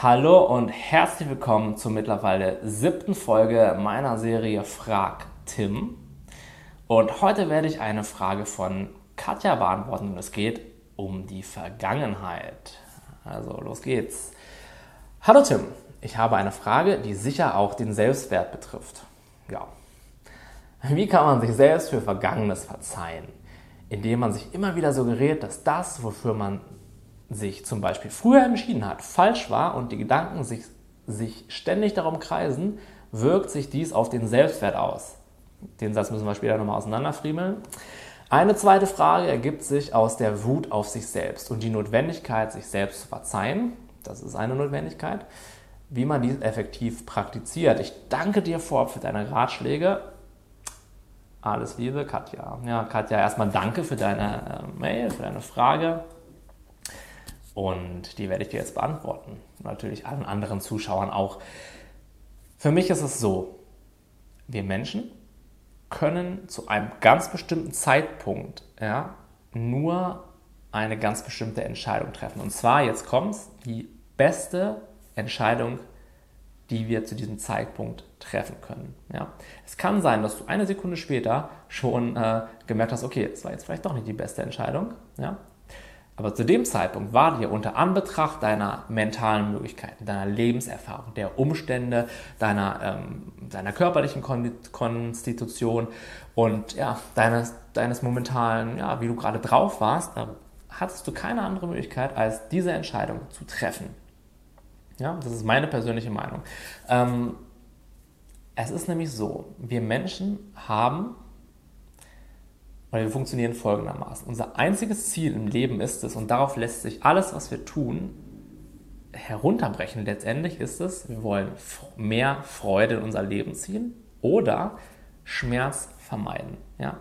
Hallo und herzlich willkommen zur mittlerweile siebten Folge meiner Serie Frag Tim. Und heute werde ich eine Frage von Katja beantworten und es geht um die Vergangenheit. Also los geht's. Hallo Tim, ich habe eine Frage, die sicher auch den Selbstwert betrifft. Ja. Wie kann man sich selbst für Vergangenes verzeihen? Indem man sich immer wieder suggeriert, dass das, wofür man sich zum Beispiel früher entschieden hat, falsch war und die Gedanken sich, sich ständig darum kreisen, wirkt sich dies auf den Selbstwert aus. Den Satz müssen wir später nochmal auseinanderfriemeln. Eine zweite Frage ergibt sich aus der Wut auf sich selbst und die Notwendigkeit, sich selbst zu verzeihen. Das ist eine Notwendigkeit. Wie man dies effektiv praktiziert. Ich danke dir vorab für deine Ratschläge. Alles Liebe, Katja. Ja, Katja, erstmal danke für deine äh, Mail, für deine Frage. Und die werde ich dir jetzt beantworten. Natürlich allen anderen Zuschauern auch. Für mich ist es so, wir Menschen können zu einem ganz bestimmten Zeitpunkt ja, nur eine ganz bestimmte Entscheidung treffen. Und zwar, jetzt kommt es, die beste Entscheidung, die wir zu diesem Zeitpunkt treffen können. Ja. Es kann sein, dass du eine Sekunde später schon äh, gemerkt hast, okay, es war jetzt vielleicht doch nicht die beste Entscheidung. Ja. Aber zu dem Zeitpunkt war dir unter Anbetracht deiner mentalen Möglichkeiten, deiner Lebenserfahrung, der Umstände, deiner, ähm, deiner körperlichen Konstitution und ja, deines, deines momentanen, ja, wie du gerade drauf warst, da hattest du keine andere Möglichkeit, als diese Entscheidung zu treffen. Ja, das ist meine persönliche Meinung. Ähm, es ist nämlich so, wir Menschen haben weil wir funktionieren folgendermaßen. Unser einziges Ziel im Leben ist es, und darauf lässt sich alles, was wir tun, herunterbrechen. Letztendlich ist es, wir wollen mehr Freude in unser Leben ziehen oder Schmerz vermeiden. Ja?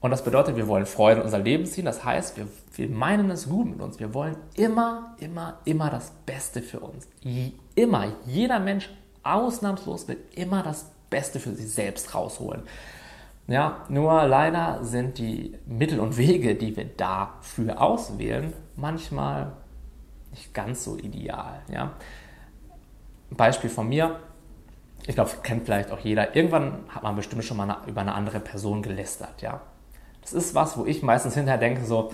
Und das bedeutet, wir wollen Freude in unser Leben ziehen. Das heißt, wir, wir meinen es gut mit uns. Wir wollen immer, immer, immer das Beste für uns. Immer, jeder Mensch ausnahmslos will immer das Beste für sich selbst rausholen. Ja, nur leider sind die Mittel und Wege, die wir dafür auswählen, manchmal nicht ganz so ideal. Ja. Beispiel von mir, ich glaube, kennt vielleicht auch jeder, irgendwann hat man bestimmt schon mal eine, über eine andere Person gelästert. Ja. Das ist was, wo ich meistens hinterher denke, so,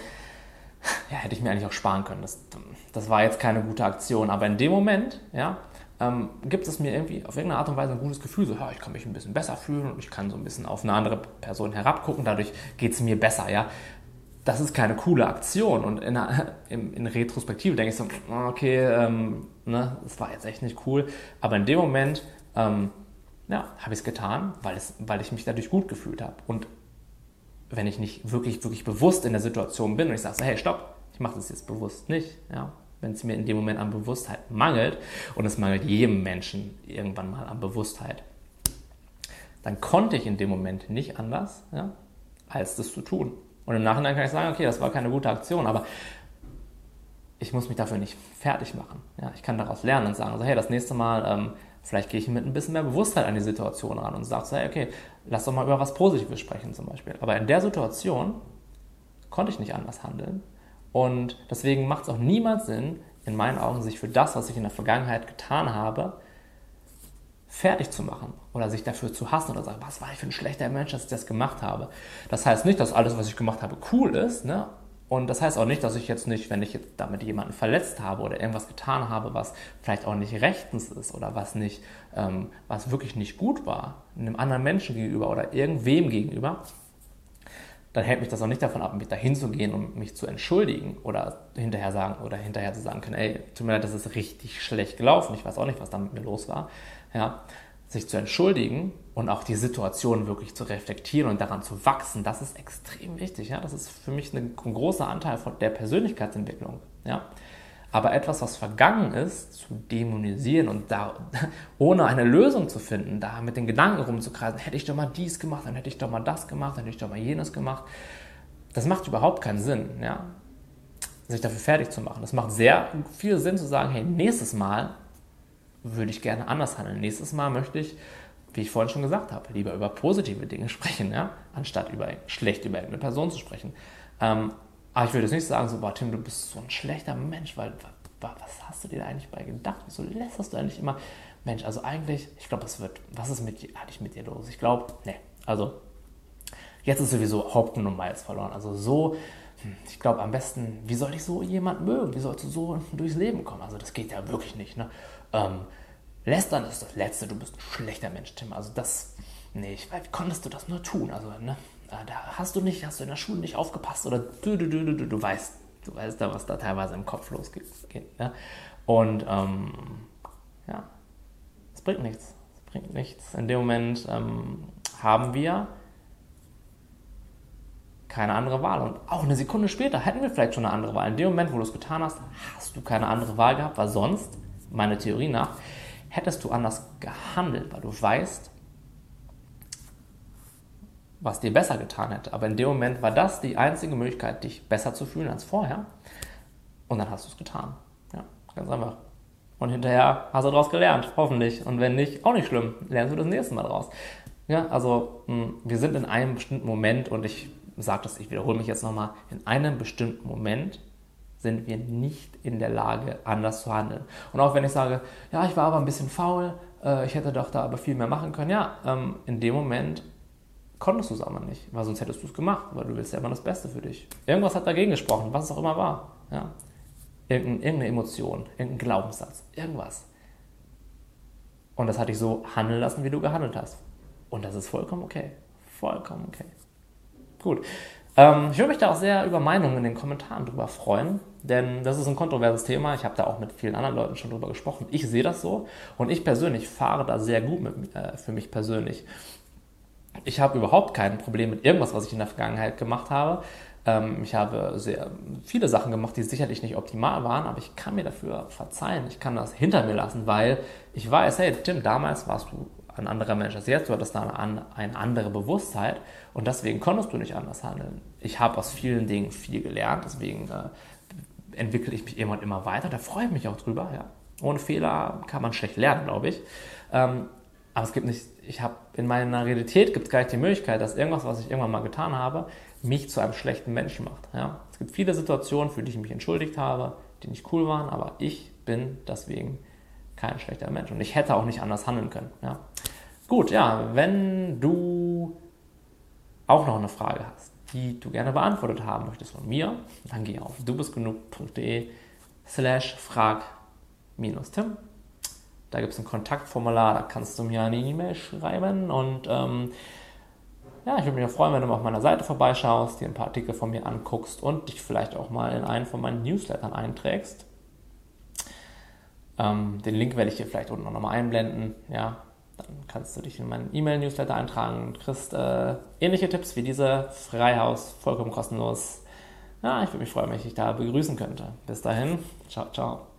ja, hätte ich mir eigentlich auch sparen können. Das, das war jetzt keine gute Aktion. Aber in dem Moment, ja, ähm, gibt es mir irgendwie auf irgendeine Art und Weise ein gutes Gefühl, so, ich kann mich ein bisschen besser fühlen und ich kann so ein bisschen auf eine andere Person herabgucken, dadurch geht es mir besser, ja. Das ist keine coole Aktion und in, in, in Retrospektive denke ich so, okay, ähm, ne, das war jetzt echt nicht cool, aber in dem Moment, ähm, ja, habe ich es getan, weil ich mich dadurch gut gefühlt habe. Und wenn ich nicht wirklich, wirklich bewusst in der Situation bin und ich sage so, hey, stopp, ich mache das jetzt bewusst nicht, ja, wenn es mir in dem Moment an Bewusstheit mangelt, und es mangelt jedem Menschen irgendwann mal an Bewusstheit, dann konnte ich in dem Moment nicht anders, ja, als das zu tun. Und im Nachhinein kann ich sagen, okay, das war keine gute Aktion, aber ich muss mich dafür nicht fertig machen. Ja, ich kann daraus lernen und sagen, also, hey, das nächste Mal, ähm, vielleicht gehe ich mit ein bisschen mehr Bewusstheit an die Situation ran und sage, so, hey, okay, lass doch mal über was Positives sprechen zum Beispiel. Aber in der Situation konnte ich nicht anders handeln und deswegen macht es auch niemals Sinn, in meinen Augen, sich für das, was ich in der Vergangenheit getan habe, fertig zu machen oder sich dafür zu hassen oder sagen, was war ich für ein schlechter Mensch, dass ich das gemacht habe. Das heißt nicht, dass alles, was ich gemacht habe, cool ist. Ne? Und das heißt auch nicht, dass ich jetzt nicht, wenn ich jetzt damit jemanden verletzt habe oder irgendwas getan habe, was vielleicht auch nicht rechtens ist oder was nicht, ähm, was wirklich nicht gut war, einem anderen Menschen gegenüber oder irgendwem gegenüber, dann hält mich das auch nicht davon ab, mich dahin zu gehen und mich zu entschuldigen oder hinterher sagen oder hinterher zu sagen können, ey, tut mir leid, das ist richtig schlecht gelaufen, ich weiß auch nicht, was da mit mir los war. Ja, sich zu entschuldigen und auch die Situation wirklich zu reflektieren und daran zu wachsen, das ist extrem wichtig. Ja, das ist für mich ein, großer Anteil von der Persönlichkeitsentwicklung. Ja, aber etwas, was vergangen ist, zu dämonisieren und da, ohne eine Lösung zu finden, da mit den Gedanken rumzukreisen, hätte ich doch mal dies gemacht, dann hätte ich doch mal das gemacht, dann hätte ich doch mal jenes gemacht, das macht überhaupt keinen Sinn, ja? sich dafür fertig zu machen. Das macht sehr viel Sinn zu sagen, hey, nächstes Mal würde ich gerne anders handeln. Nächstes Mal möchte ich, wie ich vorhin schon gesagt habe, lieber über positive Dinge sprechen, ja? anstatt über schlecht über eine Person zu sprechen. Ähm, aber ich würde jetzt nicht sagen, so, boah, Tim, du bist so ein schlechter Mensch, weil was hast du dir da eigentlich bei gedacht? Wieso lässt du eigentlich immer, Mensch, also eigentlich, ich glaube, es wird, was ist mit, eigentlich mit dir los? Ich glaube, ne, also jetzt ist sowieso Haupten und Miles verloren. Also so, hm, ich glaube am besten, wie soll ich so jemand mögen? Wie sollst du so durchs Leben kommen? Also das geht ja wirklich nicht. Ne? Ähm, Lästern ist das Letzte, du bist ein schlechter Mensch, Tim. Also das, nee, ich, wie konntest du das nur tun? Also, ne, da hast du nicht, hast du in der Schule nicht aufgepasst oder du, du, du, du, du weißt, du weißt da, was da teilweise im Kopf losgeht. Ne? Und ähm, ja, es bringt nichts. Es bringt nichts. In dem Moment ähm, haben wir keine andere Wahl. Und auch eine Sekunde später hätten wir vielleicht schon eine andere Wahl. In dem Moment, wo du es getan hast, hast du keine andere Wahl gehabt, weil sonst, meiner Theorie nach, hättest du anders gehandelt, weil du weißt, was dir besser getan hätte. Aber in dem Moment war das die einzige Möglichkeit, dich besser zu fühlen als vorher. Und dann hast du es getan. Ja, ganz einfach. Und hinterher hast du daraus gelernt, hoffentlich. Und wenn nicht, auch nicht schlimm. Lernst du das nächste Mal daraus. Ja, also hm, wir sind in einem bestimmten Moment und ich sage das, ich wiederhole mich jetzt nochmal, in einem bestimmten Moment sind wir nicht in der Lage, anders zu handeln. Und auch wenn ich sage, ja, ich war aber ein bisschen faul, äh, ich hätte doch da aber viel mehr machen können, ja, ähm, in dem Moment konntest du es aber nicht, weil sonst hättest du es gemacht, weil du willst ja immer das Beste für dich. Irgendwas hat dagegen gesprochen, was es auch immer war. Ja? irgendeine Emotion, irgendein Glaubenssatz, irgendwas. Und das hat dich so handeln lassen, wie du gehandelt hast. Und das ist vollkommen okay. Vollkommen okay. Gut. Ähm, ich würde mich da auch sehr über Meinungen in den Kommentaren drüber freuen, denn das ist ein kontroverses Thema. Ich habe da auch mit vielen anderen Leuten schon drüber gesprochen. Ich sehe das so und ich persönlich fahre da sehr gut mit, äh, für mich persönlich. Ich habe überhaupt kein Problem mit irgendwas, was ich in der Vergangenheit gemacht habe. Ähm, ich habe sehr viele Sachen gemacht, die sicherlich nicht optimal waren, aber ich kann mir dafür verzeihen. Ich kann das hinter mir lassen, weil ich weiß, hey Tim, damals warst du ein anderer Mensch als jetzt, du hattest da eine, eine andere Bewusstheit und deswegen konntest du nicht anders handeln. Ich habe aus vielen Dingen viel gelernt, deswegen äh, entwickle ich mich immer und immer weiter. Da freue ich mich auch drüber. Ja. Ohne Fehler kann man schlecht lernen, glaube ich. Ähm, aber es gibt nicht, ich habe in meiner Realität gibt es gar nicht die Möglichkeit, dass irgendwas, was ich irgendwann mal getan habe, mich zu einem schlechten Menschen macht. Ja. Es gibt viele Situationen, für die ich mich entschuldigt habe, die nicht cool waren, aber ich bin deswegen kein schlechter Mensch. Und ich hätte auch nicht anders handeln können. Ja. Gut, ja, wenn du auch noch eine Frage hast, die du gerne beantwortet haben möchtest von mir, dann geh auf dubistgenug.de slash frag-tim. Da gibt es ein Kontaktformular, da kannst du mir eine E-Mail schreiben und ähm, ja, ich würde mich auch freuen, wenn du mal auf meiner Seite vorbeischaust, dir ein paar Artikel von mir anguckst und dich vielleicht auch mal in einen von meinen Newslettern einträgst. Ähm, den Link werde ich dir vielleicht unten noch mal einblenden. Ja, dann kannst du dich in meinen E-Mail-Newsletter eintragen und kriegst äh, ähnliche Tipps wie diese Freihaus, vollkommen kostenlos. Ja, ich würde mich freuen, wenn ich dich da begrüßen könnte. Bis dahin, ciao, ciao.